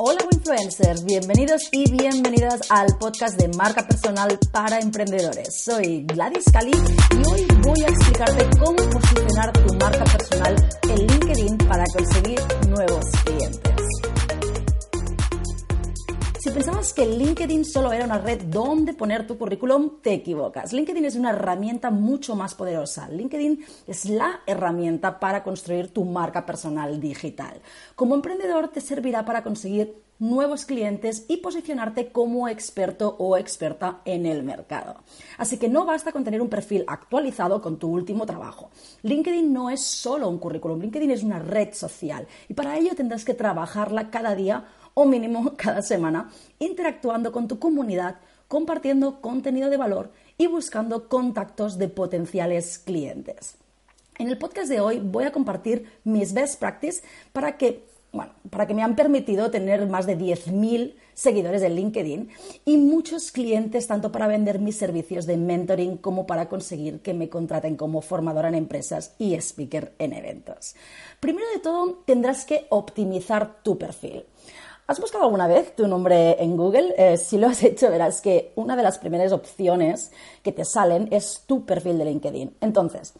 Hola influencers, bienvenidos y bienvenidas al podcast de marca personal para emprendedores. Soy Gladys Cali y hoy voy a explicarte cómo posicionar tu marca personal en LinkedIn para conseguir nuevos clientes. Si pensabas que LinkedIn solo era una red donde poner tu currículum, te equivocas. LinkedIn es una herramienta mucho más poderosa. LinkedIn es la herramienta para construir tu marca personal digital. Como emprendedor te servirá para conseguir nuevos clientes y posicionarte como experto o experta en el mercado. Así que no basta con tener un perfil actualizado con tu último trabajo. LinkedIn no es solo un currículum, LinkedIn es una red social y para ello tendrás que trabajarla cada día o mínimo cada semana, interactuando con tu comunidad, compartiendo contenido de valor y buscando contactos de potenciales clientes. En el podcast de hoy voy a compartir mis best practices para que, bueno, para que me han permitido tener más de 10.000 seguidores en LinkedIn y muchos clientes tanto para vender mis servicios de mentoring como para conseguir que me contraten como formadora en empresas y speaker en eventos. Primero de todo, tendrás que optimizar tu perfil. ¿Has buscado alguna vez tu nombre en Google? Eh, si lo has hecho, verás que una de las primeras opciones que te salen es tu perfil de LinkedIn. Entonces,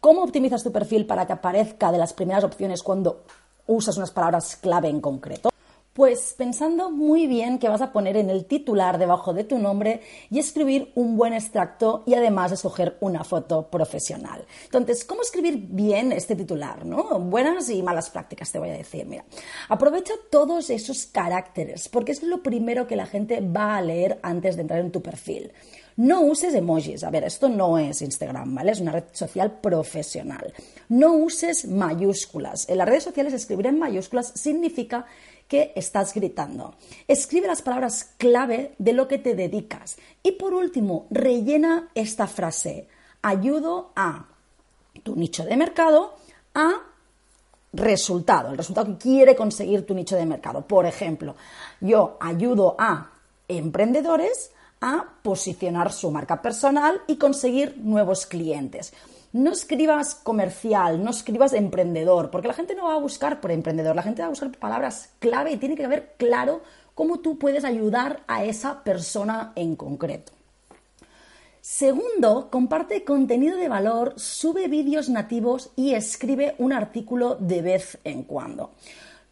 ¿cómo optimizas tu perfil para que aparezca de las primeras opciones cuando usas unas palabras clave en concreto? Pues pensando muy bien que vas a poner en el titular debajo de tu nombre y escribir un buen extracto y además escoger una foto profesional. Entonces, ¿cómo escribir bien este titular? ¿no? Buenas y malas prácticas te voy a decir. Mira, aprovecha todos esos caracteres porque es lo primero que la gente va a leer antes de entrar en tu perfil. No uses emojis. A ver, esto no es Instagram, ¿vale? Es una red social profesional. No uses mayúsculas. En las redes sociales escribir en mayúsculas significa que estás gritando. Escribe las palabras clave de lo que te dedicas. Y por último, rellena esta frase. Ayudo a tu nicho de mercado a resultado, el resultado que quiere conseguir tu nicho de mercado. Por ejemplo, yo ayudo a emprendedores a posicionar su marca personal y conseguir nuevos clientes. No escribas comercial, no escribas emprendedor, porque la gente no va a buscar por emprendedor, la gente va a buscar palabras clave y tiene que haber claro cómo tú puedes ayudar a esa persona en concreto. Segundo, comparte contenido de valor, sube vídeos nativos y escribe un artículo de vez en cuando.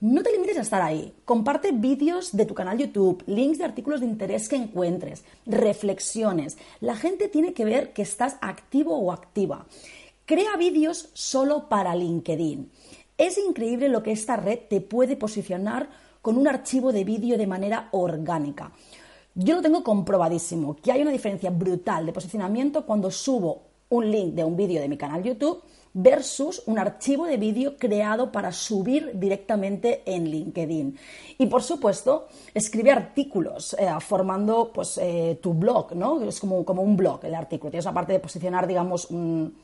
No te limites a estar ahí. Comparte vídeos de tu canal YouTube, links de artículos de interés que encuentres, reflexiones. La gente tiene que ver que estás activo o activa. Crea vídeos solo para LinkedIn. Es increíble lo que esta red te puede posicionar con un archivo de vídeo de manera orgánica. Yo lo tengo comprobadísimo, que hay una diferencia brutal de posicionamiento cuando subo un link de un vídeo de mi canal YouTube versus un archivo de vídeo creado para subir directamente en LinkedIn. Y por supuesto, escribe artículos eh, formando pues, eh, tu blog, ¿no? Es como, como un blog el artículo. Tienes una parte de posicionar, digamos, un,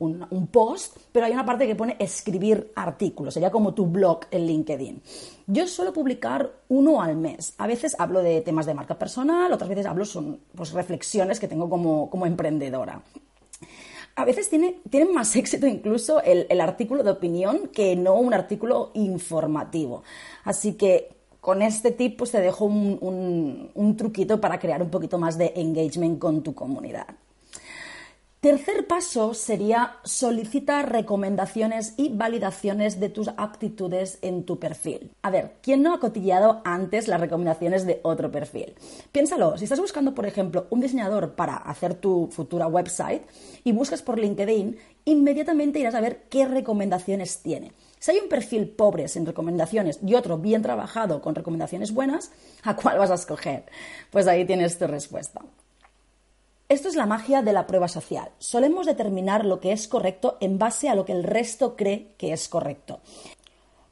un, post, pero hay una parte que pone escribir artículos, sería como tu blog en LinkedIn. Yo suelo publicar uno al mes. A veces hablo de temas de marca personal, otras veces hablo son pues, reflexiones que tengo como, como emprendedora a veces tiene, tienen más éxito incluso el, artículo de opinión que no un artículo informativo. Así que con este tip pues te dejo un truquito para crear un poquito más de engagement con tu comunidad. Tercer paso sería solicitar recomendaciones y validaciones de tus aptitudes en tu perfil. A ver, ¿quién no ha cotilleado antes las recomendaciones de otro perfil? Piénsalo, si estás buscando, por ejemplo, un diseñador para hacer tu futura website y buscas por LinkedIn, inmediatamente irás a ver qué recomendaciones tiene. Si hay un perfil pobre sin recomendaciones y otro bien trabajado con recomendaciones buenas, ¿a cuál vas a escoger? Pues ahí tienes tu respuesta. Esto es la magia de la prueba social. Solemos determinar lo que es correcto en base a lo que el resto cree que es correcto.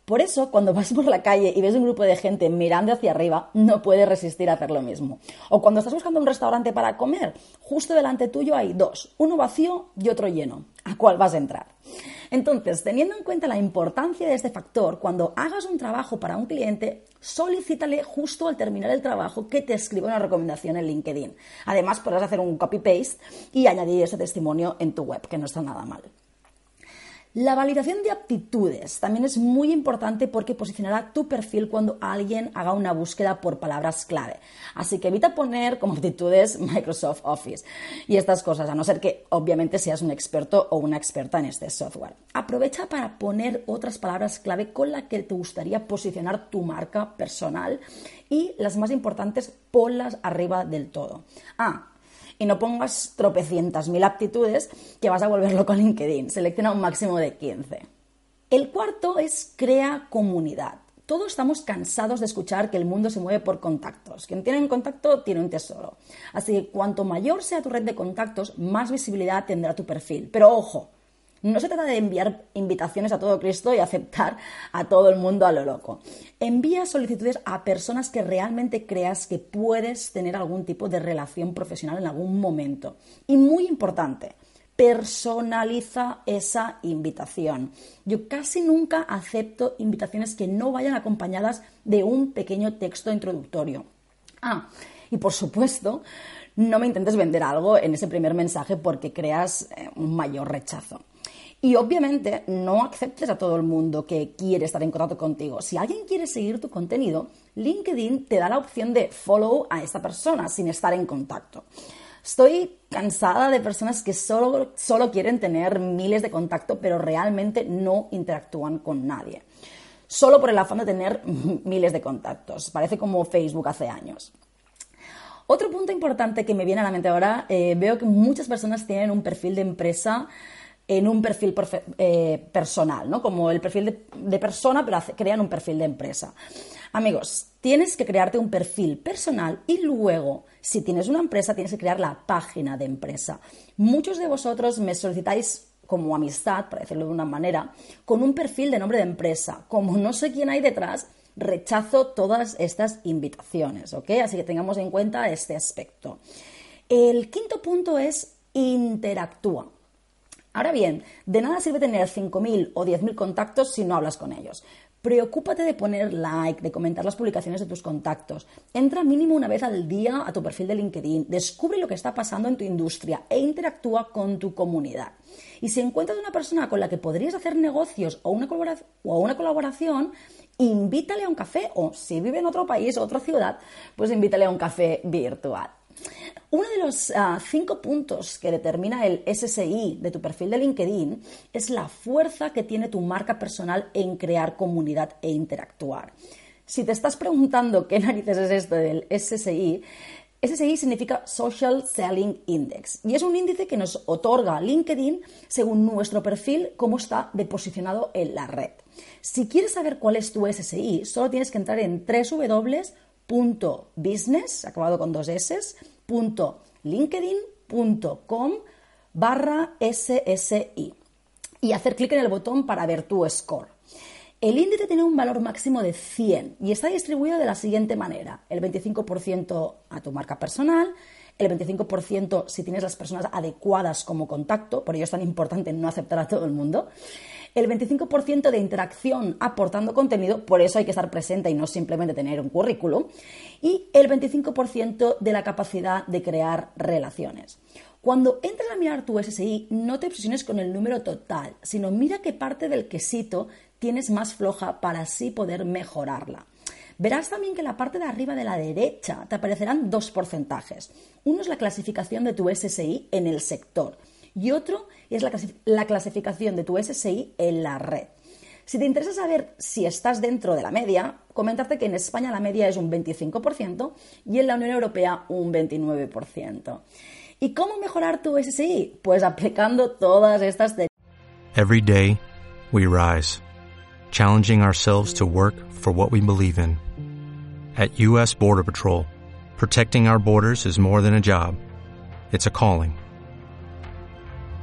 Por eso, cuando vas por la calle y ves un grupo de gente mirando hacia arriba, no puedes resistir a hacer lo mismo. O cuando estás buscando un restaurante para comer, justo delante tuyo hay dos, uno vacío y otro lleno. ¿A cuál vas a entrar? Entonces, teniendo en cuenta la importancia de este factor, cuando hagas un trabajo para un cliente, solicítale justo al terminar el trabajo que te escriba una recomendación en LinkedIn. Además, podrás hacer un copy-paste y añadir ese testimonio en tu web, que no está nada mal. La validación de aptitudes también es muy importante porque posicionará tu perfil cuando alguien haga una búsqueda por palabras clave. Así que evita poner como aptitudes Microsoft Office y estas cosas, a no ser que obviamente seas un experto o una experta en este software. Aprovecha para poner otras palabras clave con las que te gustaría posicionar tu marca personal y las más importantes, ponlas arriba del todo. Ah, y no pongas tropecientas mil aptitudes que vas a volverlo con LinkedIn. Selecciona un máximo de 15. El cuarto es crea comunidad. Todos estamos cansados de escuchar que el mundo se mueve por contactos. Quien tiene un contacto tiene un tesoro. Así que cuanto mayor sea tu red de contactos, más visibilidad tendrá tu perfil. Pero ojo, no se trata de enviar invitaciones a todo Cristo y aceptar a todo el mundo a lo loco. Envía solicitudes a personas que realmente creas que puedes tener algún tipo de relación profesional en algún momento. Y muy importante, personaliza esa invitación. Yo casi nunca acepto invitaciones que no vayan acompañadas de un pequeño texto introductorio. Ah, y por supuesto, no me intentes vender algo en ese primer mensaje porque creas eh, un mayor rechazo. Y obviamente no aceptes a todo el mundo que quiere estar en contacto contigo. Si alguien quiere seguir tu contenido, LinkedIn te da la opción de follow a esta persona sin estar en contacto. Estoy cansada de personas que solo, solo quieren tener miles de contactos, pero realmente no interactúan con nadie. Solo por el afán de tener miles de contactos. Parece como Facebook hace años. Otro punto importante que me viene a la mente ahora, eh, veo que muchas personas tienen un perfil de empresa en un perfil eh, personal, ¿no? Como el perfil de, persona, pero crean un perfil de empresa. Amigos, tienes que crearte un perfil personal y luego, si tienes una empresa, tienes que crear la página de empresa. Muchos de vosotros me solicitáis como amistad, para decirlo de una manera, con un perfil de nombre de empresa. Como no sé quién hay detrás, rechazo todas estas invitaciones, ¿ok? Así que tengamos en cuenta este aspecto. El quinto punto es interactúa. Ahora bien, de nada sirve tener 5.000 o 10.000 contactos si no hablas con ellos. Preocúpate de poner like, de comentar las publicaciones de tus contactos. Entra mínimo una vez al día a tu perfil de LinkedIn, descubre lo que está pasando en tu industria e interactúa con tu comunidad. Y si encuentras una persona con la que podrías hacer negocios o una, o una colaboración, invítale a un café o si vive en otro país o otra ciudad, pues invítale a un café virtual. Uno de los ah, cinco puntos que determina el SSI de tu perfil de LinkedIn es la fuerza que tiene tu marca personal en crear comunidad e interactuar. Si te estás preguntando qué narices es esto del SSI, SSI significa Social Selling Index y es un índice que nos otorga LinkedIn según nuestro perfil, cómo está deposicionado en la red. Si quieres saber cuál es tu SSI, solo tienes que entrar en www.business, acabado con dos S, linkedin.com barra SSI y hacer clic en el botón para ver tu score. El índice tiene un valor máximo de 100 y está distribuido de la siguiente manera. El 25% a tu marca personal, el 25% si tienes las personas adecuadas como contacto, por ello es tan importante no aceptar a todo el mundo, el 25% de interacción aportando contenido, por eso hay que estar presente y no simplemente tener un currículum, y el 25% de la capacidad de crear relaciones. Cuando entres a mirar tu SSI, no te obsesiones con el número total, sino mira qué parte del quesito tienes más floja para así poder mejorarla. Verás también que en la parte de arriba de la derecha te aparecerán dos porcentajes. Uno es la clasificación de tu SSI en el sector y otro es la, clasificación de tu SSI en la red. Si te interesa saber si estás dentro de la media, comentarte que en España la media es un 25% y en la Unión Europea un 29%. ¿Y cómo mejorar tu SSI? Pues aplicando todas estas Every day we rise, challenging ourselves to work for what we believe in. At US Border Patrol, protecting our borders is more than a job. It's a calling.